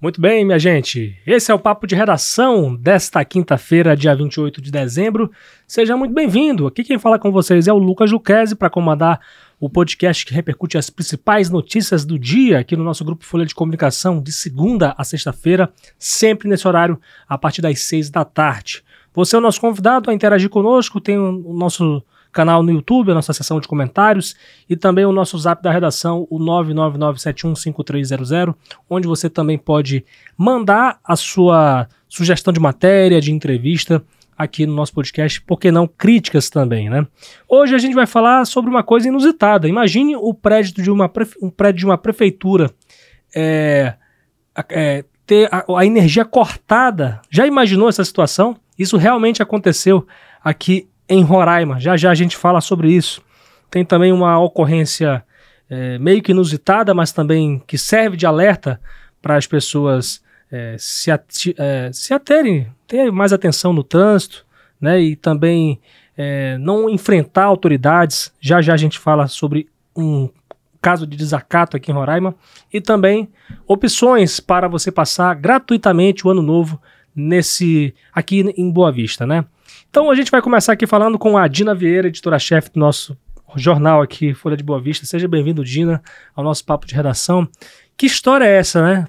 Muito bem, minha gente. Esse é o Papo de Redação desta quinta-feira, dia 28 de dezembro. Seja muito bem-vindo. Aqui quem fala com vocês é o Lucas Juquezzi para comandar o podcast que repercute as principais notícias do dia aqui no nosso grupo Folha de Comunicação, de segunda a sexta-feira, sempre nesse horário, a partir das seis da tarde. Você é o nosso convidado a interagir conosco, tem o nosso canal no YouTube, a nossa seção de comentários e também o nosso zap da redação, o 999715300, onde você também pode mandar a sua sugestão de matéria, de entrevista aqui no nosso podcast, porque não críticas também, né? Hoje a gente vai falar sobre uma coisa inusitada. Imagine o prédio de uma, um prédio de uma prefeitura é, é, ter a, a energia cortada. Já imaginou essa situação? Isso realmente aconteceu aqui em Roraima. Já já a gente fala sobre isso. Tem também uma ocorrência é, meio que inusitada, mas também que serve de alerta para as pessoas é, se, é, se aterem, ter mais atenção no trânsito, né? E também é, não enfrentar autoridades. Já já a gente fala sobre um caso de desacato aqui em Roraima e também opções para você passar gratuitamente o ano novo nesse aqui em Boa Vista, né? Então a gente vai começar aqui falando com a Dina Vieira, editora-chefe do nosso jornal aqui, Folha de Boa Vista. Seja bem-vindo, Dina, ao nosso papo de redação. Que história é essa, né?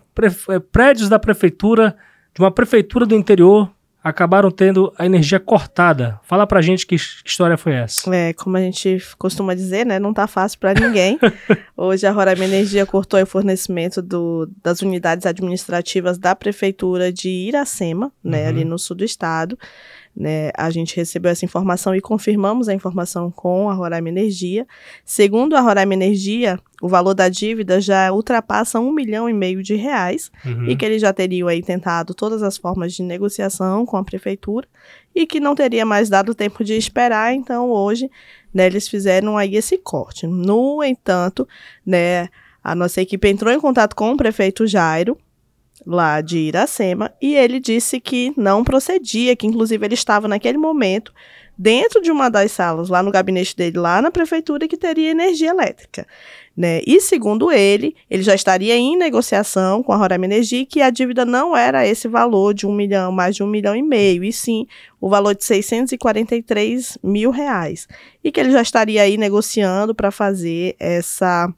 É, prédios da prefeitura, de uma prefeitura do interior, acabaram tendo a energia cortada. Fala pra gente que, que, história foi essa. É, como a gente costuma dizer, né, não tá fácil para ninguém. Hoje a Roraima Energia cortou o fornecimento do, das unidades administrativas da prefeitura de Iracema, né, uhum. ali no sul do estado. Né, a gente recebeu essa informação e confirmamos a informação com a Roraima Energia. Segundo a Roraima Energia, o valor da dívida já ultrapassa um milhão e meio de reais uhum. e que eles já teriam aí tentado todas as formas de negociação com a prefeitura e que não teria mais dado tempo de esperar. Então hoje, né, eles fizeram aí esse corte. No entanto, né, a nossa equipe entrou em contato com o prefeito Jairo lá de Iracema, e ele disse que não procedia, que inclusive ele estava naquele momento dentro de uma das salas, lá no gabinete dele, lá na prefeitura, que teria energia elétrica. Né? E segundo ele, ele já estaria em negociação com a Roraima Energia que a dívida não era esse valor de um milhão, mais de um milhão e meio, e sim o valor de 643 mil reais. E que ele já estaria aí negociando para fazer essa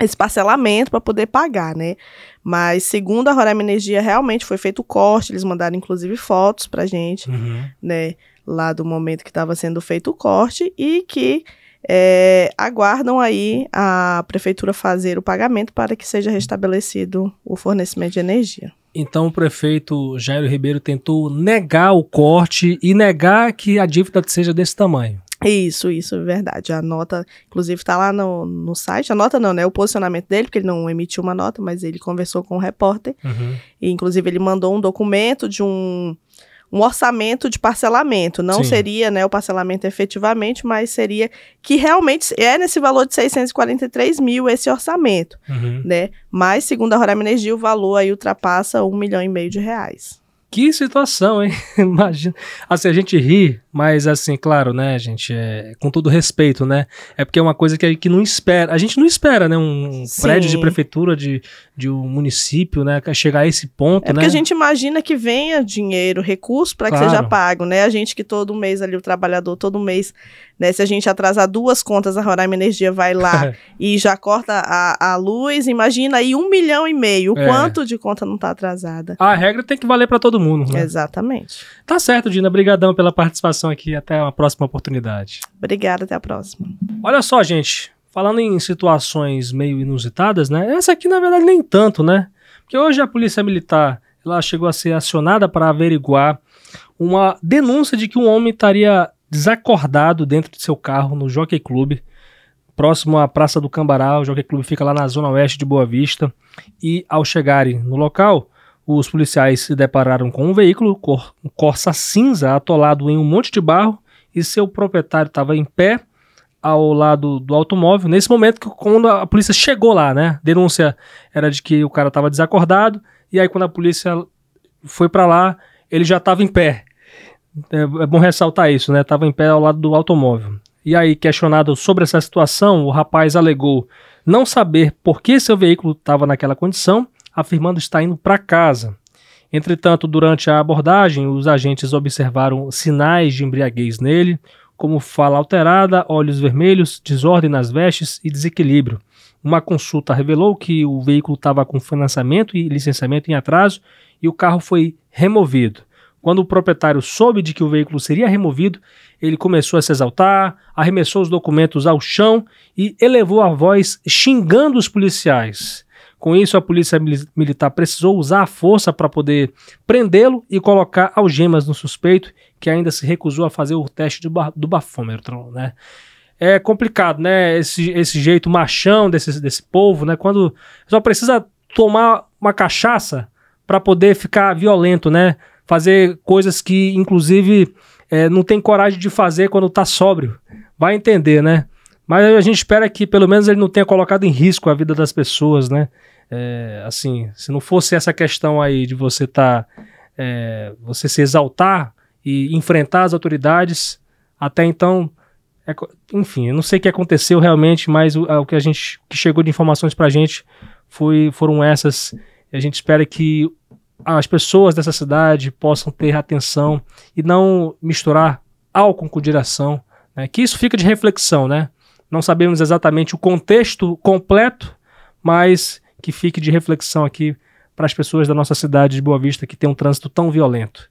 esse parcelamento para poder pagar, né? Mas segundo a Roraima Energia, realmente foi feito o corte, eles mandaram inclusive fotos pra gente, uhum. né? Lá do momento que estava sendo feito o corte e que é, aguardam aí a prefeitura fazer o pagamento para que seja restabelecido o fornecimento de energia. Então o prefeito Jairo Ribeiro tentou negar o corte e negar que a dívida seja desse tamanho. Isso, isso, é verdade. A nota, inclusive, está lá no, no site. A nota não, né? O posicionamento dele, porque ele não emitiu uma nota, mas ele conversou com o repórter. Uhum. E, inclusive, ele mandou um documento de um, um orçamento de parcelamento. Não Sim. seria né, o parcelamento efetivamente, mas seria que realmente é nesse valor de 643 mil esse orçamento. Uhum. Né? Mas, segundo a Roraima Energia, o valor aí ultrapassa um milhão e meio de reais. Que situação, hein? Imagina. Assim, a gente ri, mas assim, claro, né, gente, é, com todo respeito, né? É porque é uma coisa que, que não espera. A gente não espera, né? Um Sim. prédio de prefeitura de, de um município, né? Chegar a esse ponto, é né? porque a gente imagina que venha dinheiro, recurso para claro. que seja pago, né? A gente que todo mês ali, o trabalhador, todo mês né? Se a gente atrasar duas contas, a Roraima Energia vai lá e já corta a, a luz. Imagina aí um milhão e meio. O é. quanto de conta não está atrasada? A regra tem que valer para todo mundo. Né? Exatamente. Tá certo, Dina. Obrigadão pela participação aqui. Até uma próxima oportunidade. Obrigada, até a próxima. Olha só, gente. Falando em situações meio inusitadas, né? Essa aqui, na verdade, nem tanto, né? Porque hoje a Polícia Militar ela chegou a ser acionada para averiguar uma denúncia de que um homem estaria desacordado dentro de seu carro no Jockey Club, próximo à Praça do Cambará. O Jockey Club fica lá na zona oeste de Boa Vista. E ao chegarem no local, os policiais se depararam com um veículo, cor, um Corsa cinza, atolado em um monte de barro, e seu proprietário estava em pé ao lado do automóvel. Nesse momento, quando a polícia chegou lá, né? Denúncia era de que o cara estava desacordado, e aí quando a polícia foi para lá, ele já estava em pé. É, é bom ressaltar isso, né? Estava em pé ao lado do automóvel. E aí, questionado sobre essa situação, o rapaz alegou não saber por que seu veículo estava naquela condição, afirmando estar indo para casa. Entretanto, durante a abordagem, os agentes observaram sinais de embriaguez nele, como fala alterada, olhos vermelhos, desordem nas vestes e desequilíbrio. Uma consulta revelou que o veículo estava com financiamento e licenciamento em atraso e o carro foi removido. Quando o proprietário soube de que o veículo seria removido, ele começou a se exaltar, arremessou os documentos ao chão e elevou a voz xingando os policiais. Com isso, a polícia militar precisou usar a força para poder prendê-lo e colocar algemas no suspeito, que ainda se recusou a fazer o teste do, do bafômetro, né? É complicado, né? Esse, esse jeito machão desse, desse povo, né? Quando só precisa tomar uma cachaça para poder ficar violento, né? Fazer coisas que, inclusive, é, não tem coragem de fazer quando tá sóbrio. Vai entender, né? Mas a gente espera que pelo menos ele não tenha colocado em risco a vida das pessoas, né? É, assim, se não fosse essa questão aí de você tá, é, você se exaltar e enfrentar as autoridades, até então, é, enfim, eu não sei o que aconteceu realmente, mas o, o que a gente que chegou de informações para a gente foi, foram essas. A gente espera que as pessoas dessa cidade possam ter atenção e não misturar álcool com direção, né? que isso fica de reflexão, né? Não sabemos exatamente o contexto completo, mas que fique de reflexão aqui para as pessoas da nossa cidade de Boa Vista que tem um trânsito tão violento.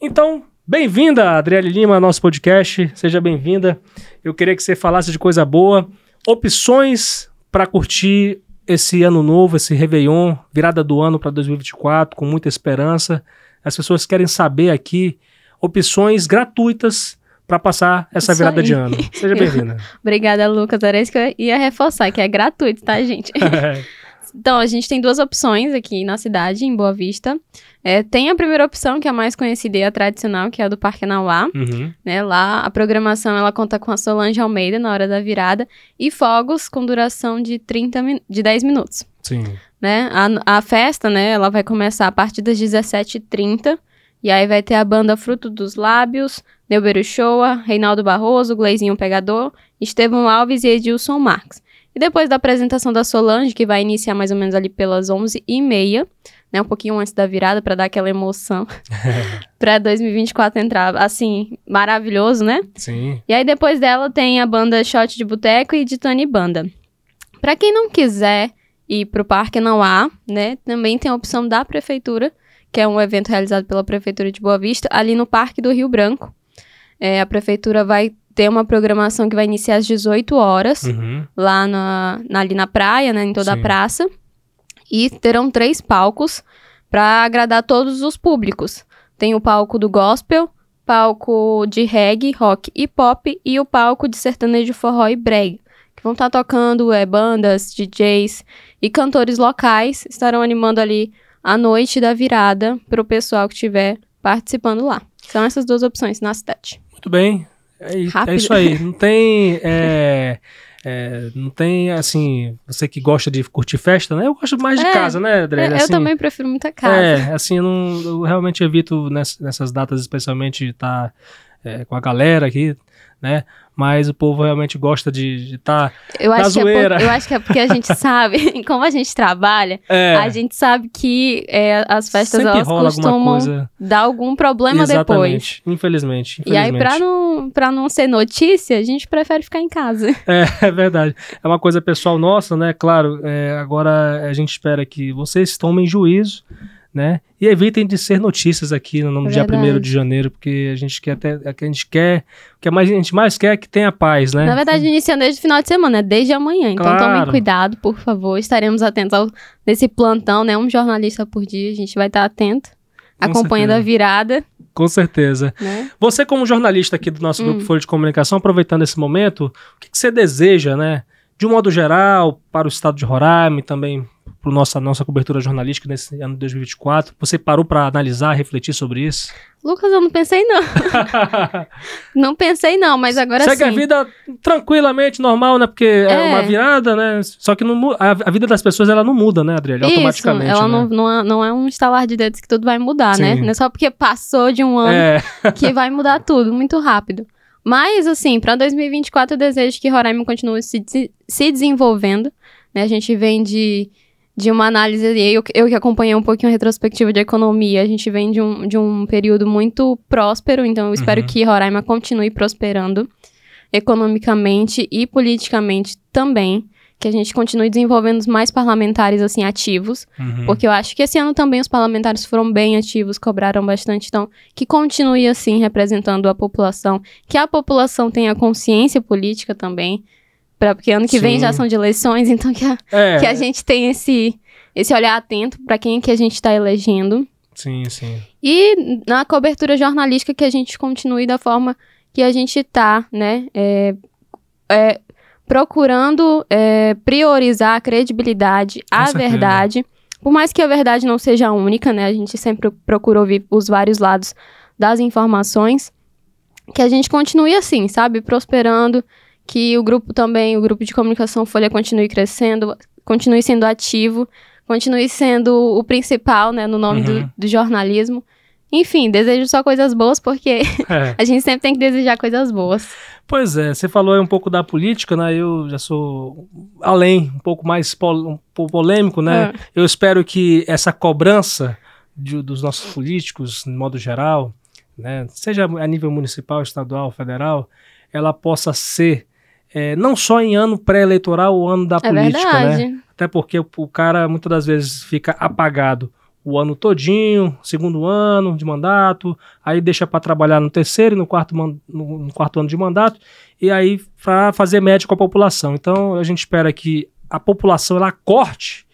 Então, bem-vinda, Adriele Lima, ao nosso podcast. Seja bem-vinda. Eu queria que você falasse de coisa boa, opções para curtir esse ano novo, esse Réveillon, virada do ano para 2024, com muita esperança. As pessoas querem saber aqui opções gratuitas para passar essa isso virada aí. de ano. Seja bem-vinda. Obrigada, Lucas. Era isso que eu ia reforçar, que é gratuito, tá, gente? então, a gente tem duas opções aqui na cidade, em Boa Vista. É, tem a primeira opção, que é a mais conhecida e a tradicional, que é a do Parque Nauá. Uhum. Né, lá, a programação, ela conta com a Solange Almeida na hora da virada e fogos com duração de, 30 de 10 minutos. Sim. Né? A, a festa, né, ela vai começar a partir das 17h30 e aí vai ter a banda Fruto dos Lábios, Neuberu Shoa, Reinaldo Barroso, Gleizinho Pegador, Estevão Alves e Edilson Marques. E depois da apresentação da Solange, que vai iniciar mais ou menos ali pelas 11h30, né, um pouquinho antes da virada, para dar aquela emoção, para 2024 entrar, assim, maravilhoso, né? Sim. E aí depois dela tem a banda Shot de Boteco e de Tony Banda. Para quem não quiser ir pro Parque Não Há, né, também tem a opção da prefeitura, que é um evento realizado pela Prefeitura de Boa Vista, ali no Parque do Rio Branco. É, a Prefeitura vai ter uma programação que vai iniciar às 18 horas, uhum. lá na, na, ali na praia, né, em toda Sim. a praça. E terão três palcos para agradar todos os públicos. Tem o palco do gospel, palco de reggae, rock e pop e o palco de sertanejo forró e brega, que vão estar tá tocando é, bandas, DJs e cantores locais estarão animando ali a noite da virada para o pessoal que estiver participando lá. São essas duas opções na cidade. Muito bem. É, é isso aí. Não tem. É, é, não tem, assim, você que gosta de curtir festa, né? Eu gosto mais de é, casa, né, André? É, assim, eu também prefiro muita casa. É, assim, eu, não, eu realmente evito nessas, nessas datas, especialmente, estar tá, é, com a galera aqui, né? Mas o povo realmente gosta de estar tá na zoeira. É eu acho que é porque a gente sabe, como a gente trabalha, é. a gente sabe que é, as festas Sempre elas costumam dar algum problema Exatamente. depois. Infelizmente, infelizmente. E aí, pra não, pra não ser notícia, a gente prefere ficar em casa. É, é verdade. É uma coisa pessoal nossa, né? Claro, é, agora a gente espera que vocês tomem juízo né? E evitem de ser notícias aqui no nome é dia 1 de janeiro, porque a gente quer até, a gente quer, o que mais, a gente mais quer é que tenha paz, né? Na verdade, iniciando desde o final de semana, desde amanhã. Então claro. tomem cuidado, por favor. Estaremos atentos ao, nesse plantão, né? Um jornalista por dia, a gente vai estar atento, Com acompanhando certeza. a virada. Com certeza. Né? Você, como jornalista aqui do nosso hum. grupo Folha de Comunicação, aproveitando esse momento, o que, que você deseja, né? De um modo geral, para o estado de Roraima e também para nossa nossa cobertura jornalística nesse ano de 2024? Você parou para analisar, refletir sobre isso? Lucas, eu não pensei não. não pensei não, mas agora Segue sim. Segue a vida tranquilamente, normal, né? Porque é, é uma virada, né? Só que não, a, a, vida das pessoas ela não muda, né, Adriele? Automaticamente. Ela né? não, não, é, não é um estalar de dedos que tudo vai mudar, né? sim. né? Não é só porque passou de um ano é. que vai mudar tudo muito rápido. Mas, assim, para 2024 eu desejo que Roraima continue se, se desenvolvendo. Né? A gente vem de de uma análise, eu, eu que acompanhei um pouquinho a retrospectiva de economia, a gente vem de um, de um período muito próspero, então eu espero Uhum. que Roraima continue prosperando economicamente e politicamente também, que a gente continue desenvolvendo mais parlamentares assim ativos, Uhum. porque eu acho que esse ano também os parlamentares foram bem ativos, cobraram bastante, então que continue assim representando a população, que a população tenha consciência política também, pra, porque ano que vem Sim. já são de eleições, então que a, É, que a gente tenha esse, esse olhar atento para quem que a gente está elegendo. sim, sim. E na cobertura jornalística que a gente continue da forma que a gente tá, né? é, é, procurando é, priorizar a credibilidade, a certeza. verdade. Por mais que a verdade não seja a única, né? A gente sempre procura ouvir os vários lados das informações. Que a gente continue assim, sabe? Prosperando. Que o grupo também, o grupo de comunicação Folha continue crescendo, continue sendo ativo, continue sendo o principal, né? No nome Uhum. do, do jornalismo. Enfim, desejo só coisas boas, porque É. a gente sempre tem que desejar coisas boas. Pois é, você falou aí um pouco da política, né? Eu já sou além, um pouco mais pol- polêmico, né? É. Eu espero que essa cobrança de- dos nossos políticos, de modo geral, né, seja a nível municipal, estadual, federal, ela possa ser eh, não só em ano pré-eleitoral, o ano da É política, né? verdade. Até porque o, o cara muitas das vezes fica apagado o ano todinho, segundo ano de mandato, aí deixa para trabalhar no terceiro e no quarto, no, no quarto ano de mandato, e aí para fazer média com a população. Então a gente espera que a população ela corte,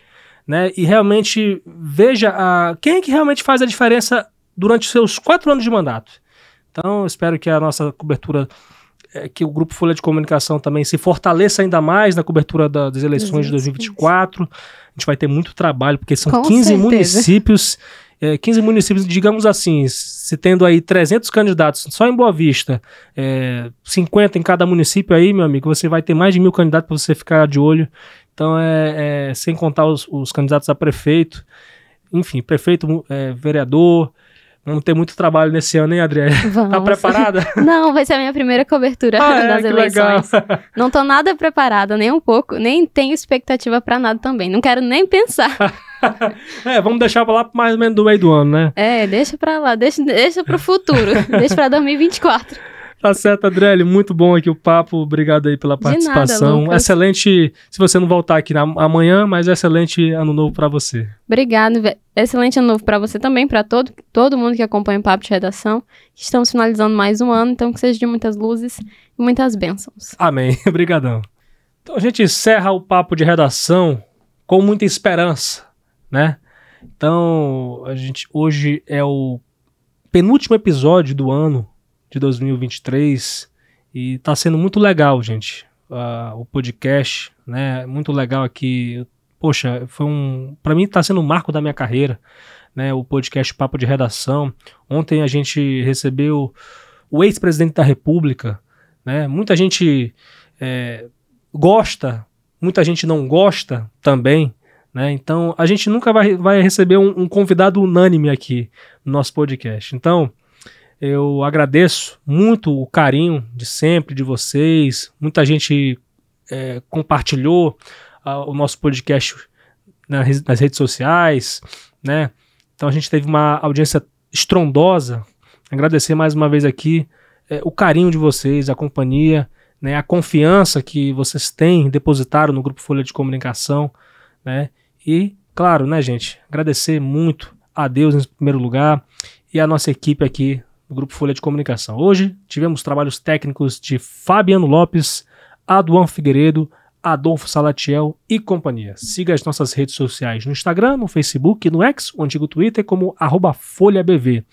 né, e realmente veja a, quem é que realmente faz a diferença durante os seus quatro anos de mandato. Então espero que a nossa cobertura é, que o Grupo Folha de Comunicação também se fortaleça ainda mais na cobertura da- das eleições de Das 2024. A gente vai ter muito trabalho, porque são Com 15 certeza. municípios, é, 15 municípios, digamos assim, se tendo aí 300 candidatos só em Boa Vista, é, 50 em cada município aí, meu amigo, você vai ter mais de mil candidatos para você ficar de olho. Então, é, é, sem contar os, os candidatos a prefeito, enfim, prefeito, é, vereador. Vamos ter muito trabalho nesse ano, hein, Adriana? Vamos. Tá preparada? Não, vai ser a minha primeira cobertura Ah, é, das legal. eleições. Não tô nada preparada, nem um pouco, nem tenho expectativa pra nada também. Não quero nem pensar. É, vamos deixar pra lá mais ou menos do meio do ano, né? É, deixa pra lá, deixa, deixa pro futuro. deixa pra 2024. Tá certo, Adriele, muito bom aqui o papo. Obrigado aí pela nada, participação. Lucas. excelente, se você não voltar aqui na- amanhã, mas excelente ano novo pra você. Obrigado. Excelente ano novo pra você também, pra todo, todo mundo que acompanha o Papo de Redação. Estamos finalizando mais um ano, então que seja de muitas luzes e muitas bênçãos. Amém. Obrigadão. Então a gente encerra o papo de redação com muita esperança, né? Então, a gente hoje é o penúltimo episódio do ano de 2023 e tá sendo muito legal, gente. ah, o podcast, né? Muito legal aqui. Poxa, foi um, para mim tá sendo um marco da minha carreira, né? O podcast Papo de Redação. Ontem a gente recebeu o ex-presidente da República, né? Muita gente é, gosta, muita gente não gosta também, né? Então a gente nunca vai, vai receber um, um convidado unânime aqui no nosso podcast. Então eu agradeço muito o carinho de sempre de vocês. Muita gente é, compartilhou ah, o nosso podcast na nas redes sociais, né? Então a gente teve uma audiência estrondosa. Agradecer mais uma vez aqui é, o carinho de vocês, a companhia, né, a confiança que vocês têm, depositaram no Grupo Folha de Comunicação, né? E, claro, né, gente, agradecer muito a Deus em primeiro lugar e a nossa equipe aqui do Grupo Folha de Comunicação. Hoje tivemos trabalhos técnicos de Fabiano Lopes, Aduan Figueiredo, Adolfo Salatiel e companhia. Siga as nossas redes sociais no Instagram, no Facebook, no X, o antigo Twitter, como FolhaBV.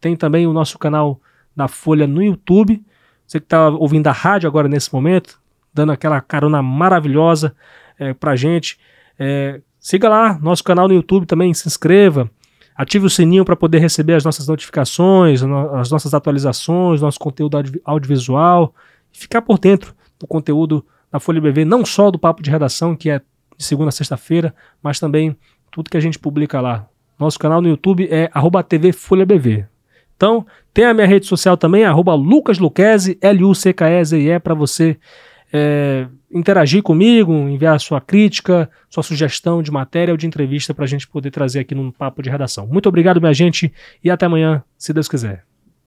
Tem também o nosso canal da Folha no YouTube. Você que está ouvindo a rádio agora nesse momento, dando aquela carona maravilhosa é, pra gente. É, siga lá, nosso canal no YouTube também, se inscreva. Ative o sininho para poder receber as nossas notificações, no- as nossas atualizações, nosso conteúdo audio- audiovisual. E ficar por dentro do conteúdo da Folha BV, não só do Papo de Redação, que é de segunda a sexta-feira, mas também tudo que a gente publica lá. Nosso canal no YouTube é arroba TV Folha BV. Então, tem a minha rede social também, arroba Lucas Luquezzi, L-U-C-K-E-Z-I-E, para você é, interagir comigo, enviar sua crítica, sua sugestão de matéria ou de entrevista para a gente poder trazer aqui num papo de redação. Muito obrigado, minha gente, e até amanhã, se Deus quiser.